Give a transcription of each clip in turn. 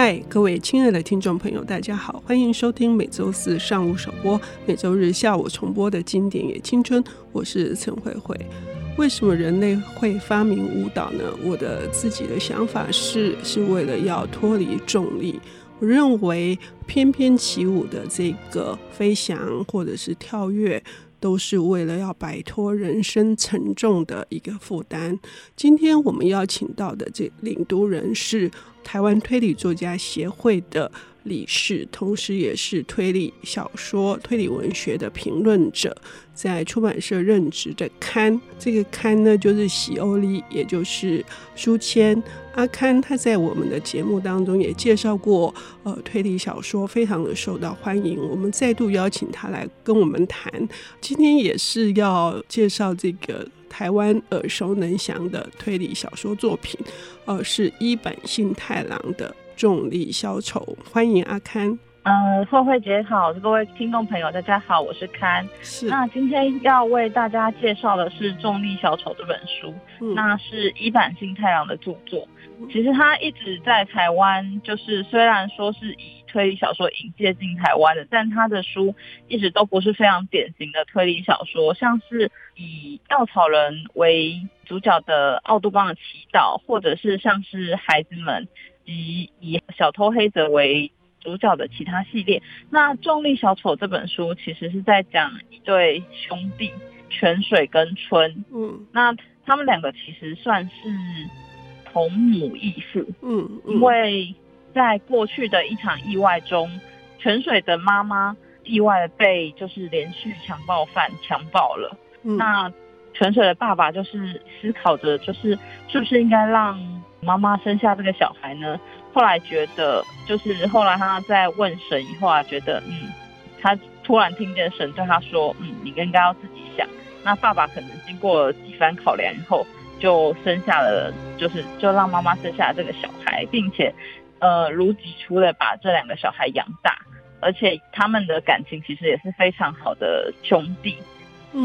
嗨，各位亲爱的听众朋友，大家好，欢迎收听每周四上午首播、每周日下午重播的经典也青春。我是陈慧慧。为什么人类会发明舞蹈呢？我的自己的想法是，是为了要脱离重力。我认为翩翩起舞的这个飞翔或者是跳跃，都是为了要摆脱人生沉重的一个负担。今天我们邀请到的这领读人是台湾推理作家协会的理事，同时也是推理小说、推理文学的评论者，在出版社任职的刊，这个刊呢就是喜欧里，也就是书签阿刊。他在我们的节目当中也介绍过，呃，推理小说非常的受到欢迎。我们再度邀请他来跟我们谈，今天也是要介绍这个台湾耳熟能详的推理小说作品，呃，是伊坂幸太郎的。重力小丑，欢迎阿堪。嗯，慧慧姐好，各位听众朋友，大家好，我是堪。是。那今天要为大家介绍的是《重力小丑》这本书，嗯、那是一坂幸太郎的著作。其实他一直在台湾，就是虽然说是以推理小说引介进台湾的，但他的书一直都不是非常典型的推理小说，像是以稻草人为主角的奥杜邦的祈祷，或者是像是孩子们。及以小偷黑泽为主角的其他系列，那《重力小丑》这本书其实是在讲一对兄弟泉水跟春，嗯，那他们两个其实算是同母异父，嗯，嗯，因为在过去的一场意外中，泉水的妈妈意外的被就是连续强暴犯强暴了，嗯，那泉水的爸爸就是思考着，就是是不是应该让。妈妈生下这个小孩呢，后来觉得，就是后来他在问神以后啊，觉得，嗯，他突然听见神对他说，嗯，你应该要自己想。那爸爸可能经过了几番考量以后，就生下了，就是就让妈妈生下了这个小孩，并且，呃，如己出了把这两个小孩养大，而且他们的感情其实也是非常好的兄弟。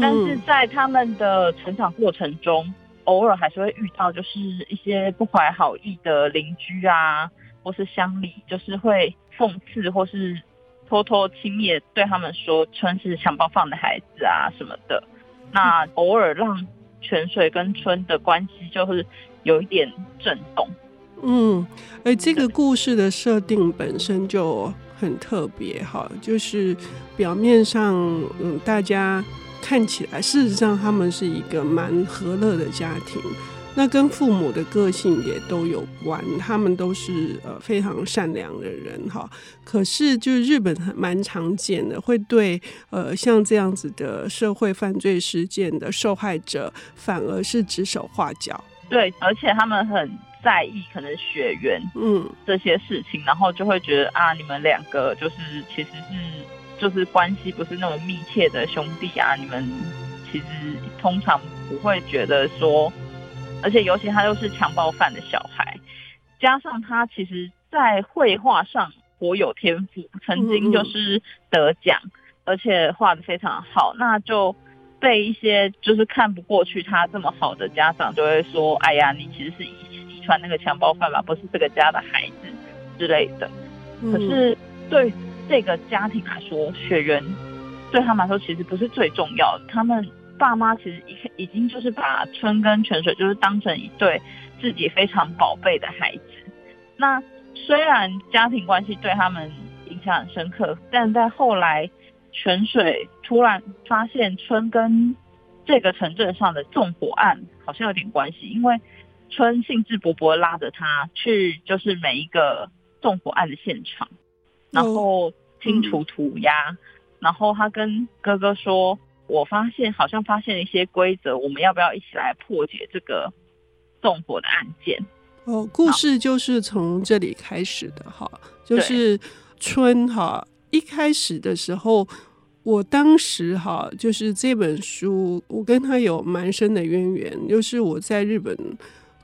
但是在他们的成长过程中，偶尔还是会遇到，就是一些不怀好意的邻居啊，或是乡里，就是会讽刺或是偷偷轻蔑对他们说春是强暴犯的孩子啊什么的。那 偶尔让泉水跟春的关系就是有一点震动。嗯，哎，这个故事的设定本身就很特别哈，就是表面上嗯大家。看起来，事实上他们是一个蛮和乐的家庭，那跟父母的个性也都有关，他们都是呃非常善良的人哈。可是，就是日本很蛮常见的，会对呃像这样子的社会犯罪事件的受害者，反而是指手画脚。对，而且他们很在意可能血缘嗯这些事情，然后就会觉得啊，你们两个就是其实是。就是关系不是那么密切的兄弟啊，你们其实通常不会觉得说，而且尤其他又是强暴犯的小孩，加上他其实在绘画上颇有天赋，曾经就是得奖，而且画的非常好，那就被一些就是看不过去他这么好的家长就会说，哎呀，你其实是遗遗传那个强暴犯吧，不是这个家的孩子之类的。可是对。这个家庭来说，血缘对他们来说其实不是最重要的。他们爸妈其实已已经就是把春跟泉水就是当成一对自己非常宝贝的孩子。那虽然家庭关系对他们影响很深刻，但在后来泉水突然发现春跟这个城镇上的纵火案好像有点关系，因为春兴致勃勃拉着他去，就是每一个纵火案的现场。然后清除涂鸦，嗯，然后他跟哥哥说：“我发现好像发现了一些规则，我们要不要一起来破解这个纵火的案件？”哦，故事就是从这里开始的哈，就是春哈一开始的时候，我当时哈就是这本书，我跟他有蛮深的渊源，就是我在日本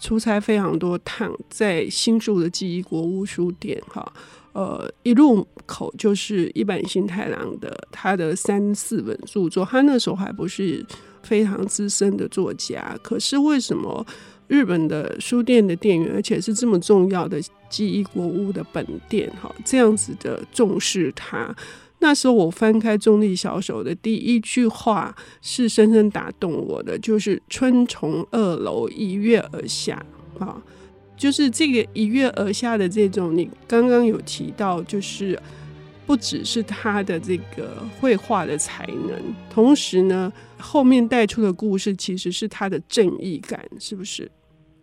出差非常多趟，在新宿的记忆国屋书店哈。呃，一入口就是伊坂幸太郎的他的三四本著作，他那时候还不是非常资深的作家，可是为什么日本的书店的店员，而且是这么重要的记忆国屋的本店，哈，这样子的重视他。那时候我翻开重力小手的第一句话是深深打动我的，就是“春从二楼一跃而下”啊，就是这个一跃而下的这种，你刚刚有提到，就是不只是他的这个绘画的才能，同时呢，后面带出的故事其实是他的正义感，是不是？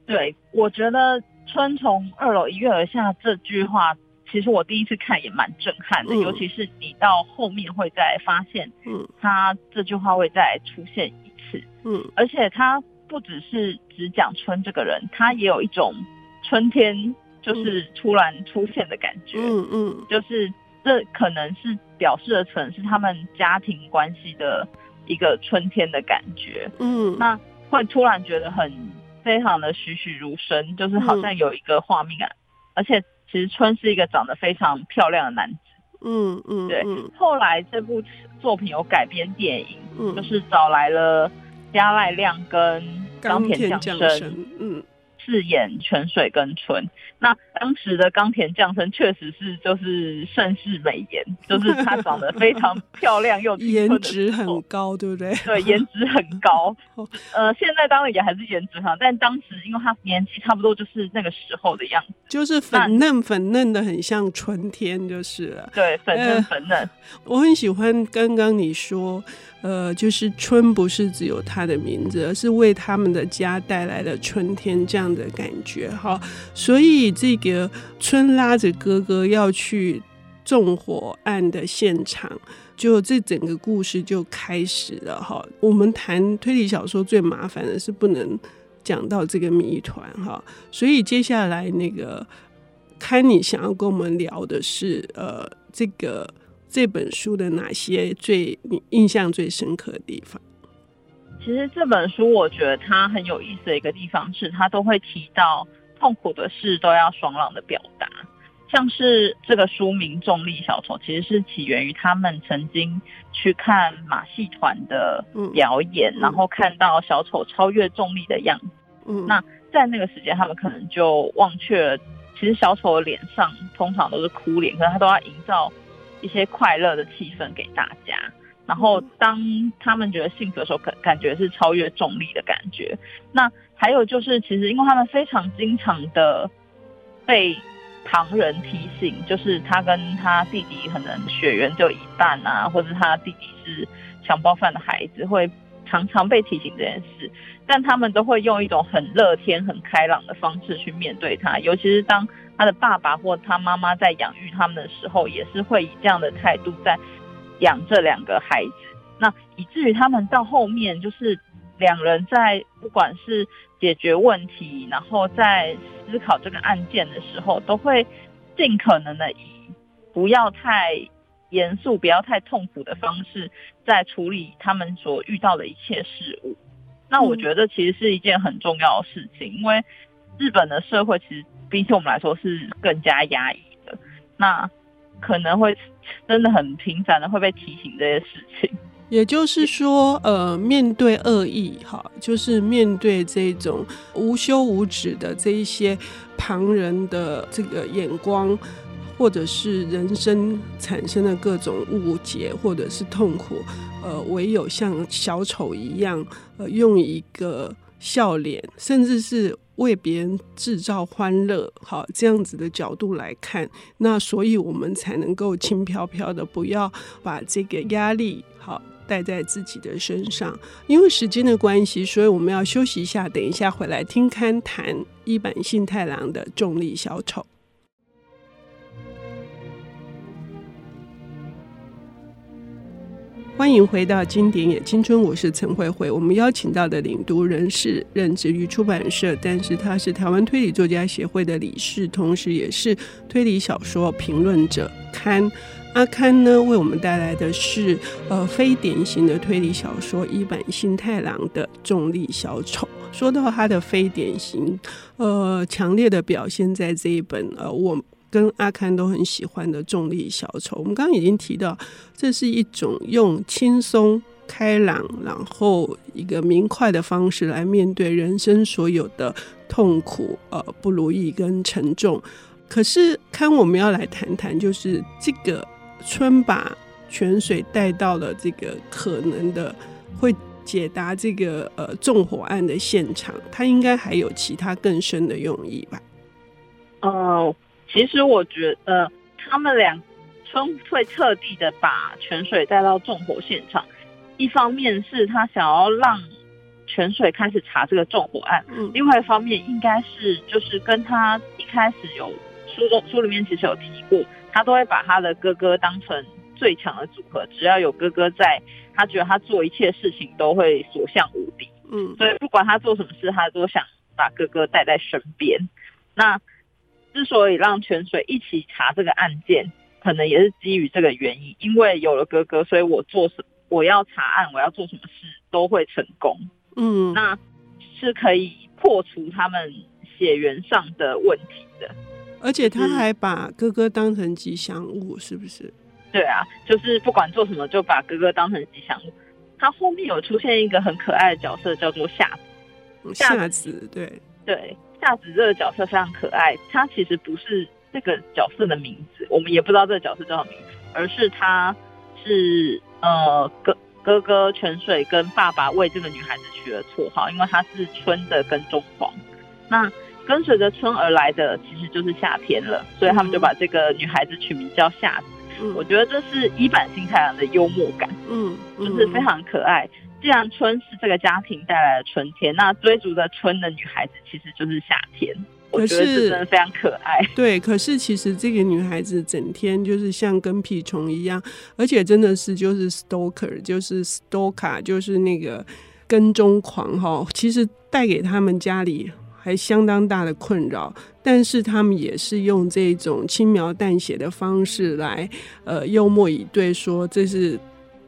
对，我觉得“春从二楼一跃而下”这句话。其实我第一次看也蛮震撼的，嗯、尤其是你到后面会再发现，嗯，他这句话会再出现一次，嗯，而且他不只是只讲春这个人，他也有一种春天就是突然出现的感觉，嗯嗯，就是这可能是表示的可能是他们家庭关系的一个春天的感觉，嗯，那会突然觉得很非常的栩栩如生，就是好像有一个画面感，嗯、而且。其实春是一个长得非常漂亮的男子，嗯嗯，对。后来这部作品有改编电影，嗯，就是找来了加濑亮跟冈田将生，嗯。饰演泉水跟春，那当时的冈田将生确实是就是盛世美颜，就是她长得非常漂亮又颜值很高，对不对？对，颜值很高。呃，现在当然也还是颜值很，但当时因为她年纪差不多，就是那个时候的样子，就是粉嫩粉嫩的，很像春天，就是了。对，粉嫩粉嫩。呃，我很喜欢刚刚你说。呃，就是春不是只有他的名字，而是为他们的家带来了春天这样的感觉哈。所以这个春拉着哥哥要去纵火案的现场，就这整个故事就开始了哈。我们谈推理小说最麻烦的是不能讲到这个谜团哈。所以接下来那个看你想要跟我们聊的是呃这个。这本书的哪些最印象最深刻的地方？其实这本书我觉得它很有意思的一个地方是，它都会提到痛苦的事都要爽朗的表达。像是这个书名《重力小丑》，其实是起源于他们曾经去看马戏团的表演，嗯、然后看到小丑超越重力的样子。嗯，那在那个时间，他们可能就忘却了，其实小丑的脸上通常都是哭脸，可是他都要营造。一些快乐的气氛给大家，然后当他们觉得幸福的时候，感感觉是超越重力的感觉。那还有就是，其实因为他们非常经常的被旁人提醒，就是他跟他弟弟可能血缘就一半啊，或者他弟弟是强暴犯的孩子，会常常被提醒这件事，但他们都会用一种很乐天、很开朗的方式去面对他，尤其是当。他的爸爸或他妈妈在养育他们的时候，也是会以这样的态度在养这两个孩子。那以至于他们到后面，就是两人在不管是解决问题，然后在思考这个案件的时候，都会尽可能的以不要太严肃、不要太痛苦的方式，在处理他们所遇到的一切事物。那我觉得其实是一件很重要的事情，因为日本的社会其实。比起我们来说是更加压抑的，那可能会真的很频繁的会被提醒这些事情。也就是说，呃，面对恶意，哈，就是面对这种无休无止的这一些旁人的这个眼光，或者是人生产生的各种误解或者是痛苦，呃，唯有像小丑一样，呃，用一个笑脸，甚至是。为别人制造欢乐，好，这样子的角度来看，那所以我们才能够轻飘飘的，不要把这个压力好带在自己的身上。因为时间的关系，所以我们要休息一下，等一下回来听刊谈一板信太郎的《重力小丑》。欢迎回到经典也青春，我是陈慧慧。我们邀请到的领读人是任职于出版社，但是他是台湾推理作家协会的理事，同时也是推理小说评论者刊阿刊呢，为我们带来的是呃非典型的推理小说伊坂幸太郎的重力小丑。说到他的非典型，呃，强烈的表现在这一本呃我。跟阿堪都很喜欢的重力小丑，我们刚刚已经提到，这是一种用轻松开朗，然后一个明快的方式来面对人生所有的痛苦、呃不如意跟沉重。可是，看我们要来谈谈，就是这个春把泉水带到了这个可能的会解答这个呃纵火案的现场，它应该还有其他更深的用意吧？呃，其实我觉得，呃，他们俩春会彻底的把泉水带到纵火现场，一方面是他想要让泉水开始查这个纵火案，嗯，另外一方面应该是就是跟他一开始有。书中书里面其实有提过，他都会把他的哥哥当成最强的组合，只要有哥哥在，他觉得他做一切事情都会所向无敌。嗯，所以不管他做什么事，他都想把哥哥带在身边。那之所以让泉水一起查这个案件，可能也是基于这个原因，因为有了哥哥，所以我做什我要查案，我要做什么事都会成功。嗯，那是可以破除他们血缘上的问题的。而且他还把哥哥当成吉祥物，是不是？对啊，就是不管做什么就把哥哥当成吉祥物。他后面有出现一个很可爱的角色，叫做夏子。夏子，对对，夏子这个角色非常可爱。他其实不是这个角色的名字，我们也不知道这个角色叫什么名字，而是他是呃哥哥哥泉水跟爸爸为这个女孩子取了绰号，因为他是春的跟踪狂。那跟随着春而来的，其实就是夏天了，所以他们就把这个女孩子取名叫夏子。嗯，我觉得这是一版新太郎的幽默感，嗯，就是非常可爱。既然春是这个家庭带来的春天，那追逐着春的女孩子其实就是夏天。我觉得是真的非常可爱。对，可是其实这个女孩子整天就是像跟屁虫一样，而且真的是就是 stalker，就是 stalker，就是那个跟踪狂哈。其实带给他们家里。还相当大的困扰，但是他们也是用这种轻描淡写的方式来，呃，幽默以对，说这是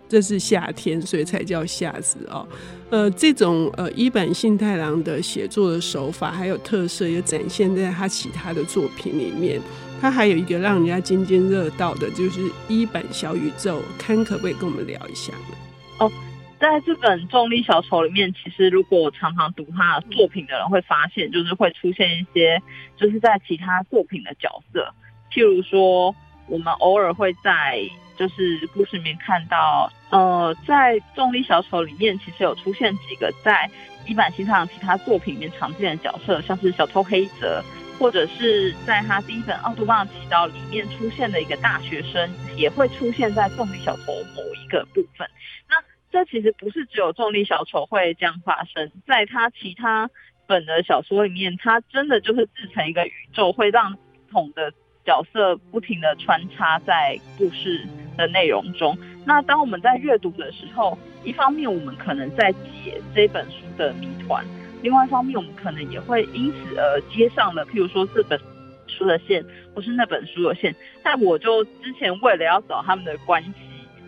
这是夏天，所以才叫夏子哦。呃，这种呃一坂幸太郎的写作的手法还有特色，也展现在他其他的作品里面。他还有一个让人家津津乐道的，就是一坂小宇宙，看可不可以跟我们聊一下呢？哦。在这本重力小丑里面，其实如果常常读他的作品的人会发现，就是会出现一些，就是在其他作品的角色。譬如说，我们偶尔会在就是故事里面看到，呃，在重力小丑里面，其实有出现几个在一坂幸太郎其他作品里面常见的角色，像是小偷黑泽，或者是在他第一本《奥杜邦的祈祷》里面出现的一个大学生，也会出现在重力小丑某一个部分。那这其实不是只有重力小丑会这样发生，在他其他本的小说里面，他真的就是制成一个宇宙，会让不同的角色不停的穿插在故事的内容中。那当我们在阅读的时候，一方面我们可能在解这本书的谜团，另外一方面我们可能也会因此而接上了，譬如说这本书的线，或是那本书的线。但我就之前为了要找他们的关系。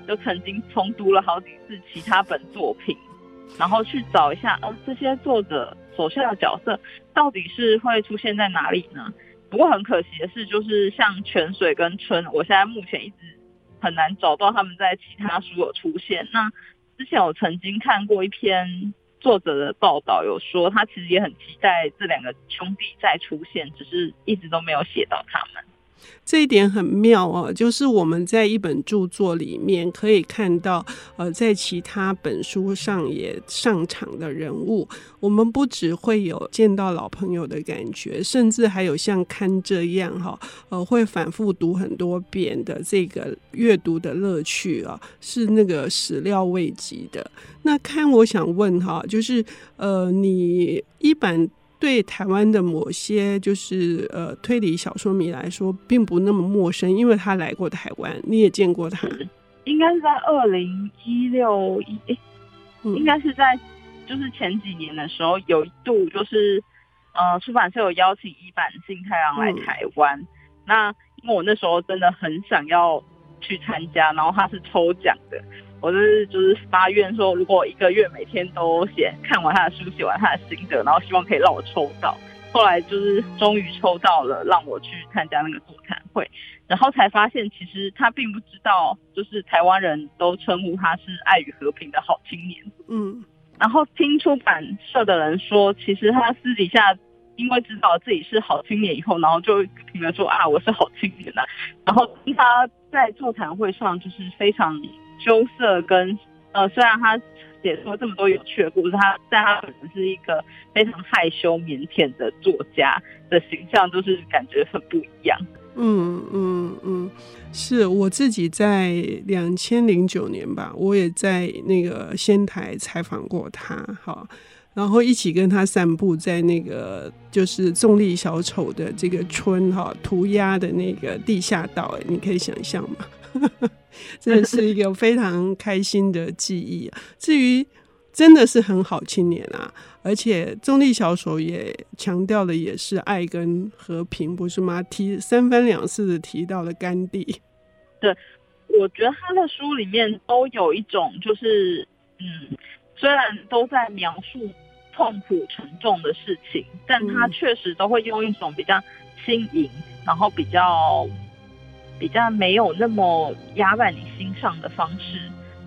就曾经重读了好几次其他本作品，然后去找一下，呃，这些作者手下的角色到底是会出现在哪里呢？不过很可惜的是，就是像泉水跟春，我现在目前一直很难找到他们在其他书有出现。那之前我曾经看过一篇作者的报道，有说他其实也很期待这两个兄弟再出现，只是一直都没有写到他们。这一点很妙哦，就是我们在一本著作里面可以看到，呃，在其他本书上也上场的人物，我们不只会有见到老朋友的感觉，甚至还有像看这样哈，呃，会反复读很多遍的这个阅读的乐趣啊，是那个始料未及的。那看，我想问哈，就是呃，你一般。对台湾的某些就是呃推理小说迷来说，并不那么陌生，因为他来过台湾，你也见过他。应该是在二零一六一，应该是在就是前几年的时候，有一度就是呃出版社有邀请一坂幸太郎来台湾，嗯、那因为我那时候真的很想要去参加，然后他是抽奖的。我是就是发愿说，如果一个月每天都写看完他的书，写完他的心得，然后希望可以让我抽到。后来就是终于抽到了，让我去参加那个座谈。会，然后才发现其实他并不知道，就是台湾人都称呼他是爱与和平的好青年。嗯，然后听出版社的人说，其实他私底下因为知道自己是好青年以后，然后就评论说啊，我是好青年呐、啊。然后他在座谈会上就是非常羞涩跟呃，虽然他。写出这么多有趣的故事，他在他本人是一个非常害羞腼腆的作家的形象，就是感觉很不一样。嗯嗯嗯，是我自己在两千零九年吧，我也在那个仙台采访过他，哈，然后一起跟他散步在那个就是重力小丑的这个村哈，涂鸦的那个地下道，你可以想象吗？这是一个非常开心的记忆。至于真的是很好青年啊，而且中立小丑也强调的也是爱跟和平，不是吗？提三番两次的提到了甘地。对，我觉得他的书里面都有一种，就是嗯，虽然都在描述痛苦沉重的事情，但他确实都会用一种比较轻盈，然后比较。比较没有那么压在你心上的方式，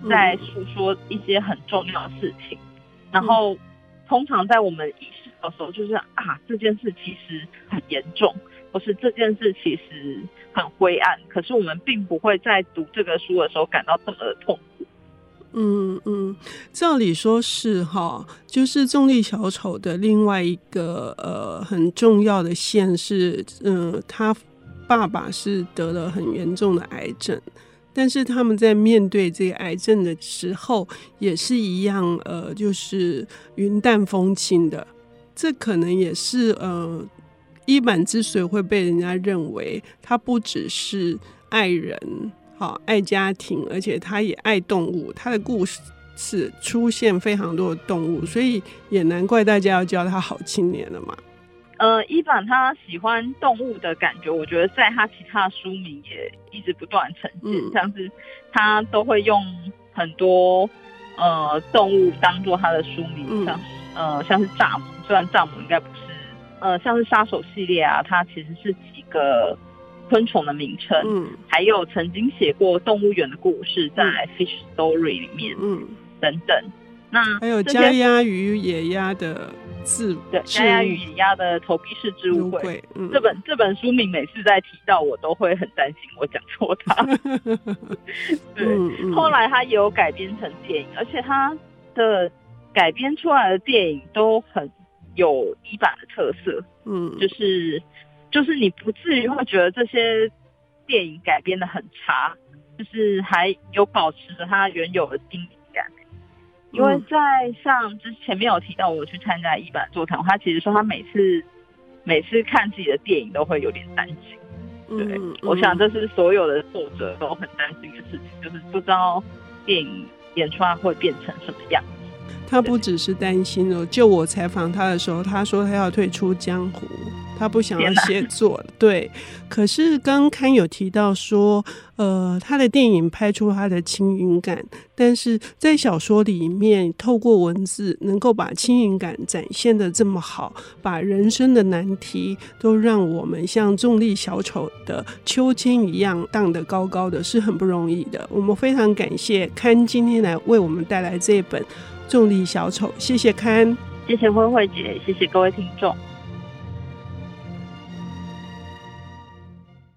在诉说一些很重要的事情。嗯、然后，通常在我们意识到的时候，就是啊，这件事其实很严重，或是这件事其实很灰暗。可是我们并不会在读这个书的时候感到这么的痛苦。嗯嗯，照理说是哈，就是重力小丑的另外一个呃很重要的线是，嗯、呃，他。爸爸是得了很严重的癌症，但是他们在面对这个癌症的时候，也是一样，呃，就是云淡风轻的。这可能也是呃，伊坂之所以会被人家认为他不只是爱人，好爱家庭，而且他也爱动物。他的故事是出现非常多的动物，所以也难怪大家要叫他好青年了嘛。呃，伊凡他喜欢动物的感觉，我觉得在他其他书名也一直不断呈现，嗯，像是他都会用很多呃动物当做他的书名，嗯，像呃像是蚱蜢，虽然蚱蜢应该不是，呃像是杀手系列啊，它其实是几个昆虫的名称，嗯，还有曾经写过动物园的故事在 Fish Story 里面，嗯，等等。那还有家鸭与野鸭的字，对，家鸭与野鸭的投币式置物柜。嗯，这本这本书名每次在提到，我都会很担心我讲错它。对、后来他也有改编成电影，而且他的改编出来的电影都很有伊坂的特色。嗯，就是就是你不至于会觉得这些电影改编的很差，就是还有保持着它原有的经典。因为在像之前面有提到，我去参加一版座谈，他其实说他每次每次看自己的电影都会有点担心。对、嗯嗯，我想这是所有的作者都很担心的事情，就是不知道电影演出来会变成什么样。他不只是担心哦，就我采访他的时候，他说他要退出江湖。他不想要写作了，对。可是刚刊有提到说，呃，他的电影拍出他的轻盈感，但是在小说里面，透过文字能够把轻盈感展现的这么好，把人生的难题都让我们像重力小丑的秋千一样荡得高高的，是很不容易的。我们非常感谢刊今天来为我们带来这一本《重力小丑》，谢谢刊，谢谢慧慧姐，谢谢各位听众。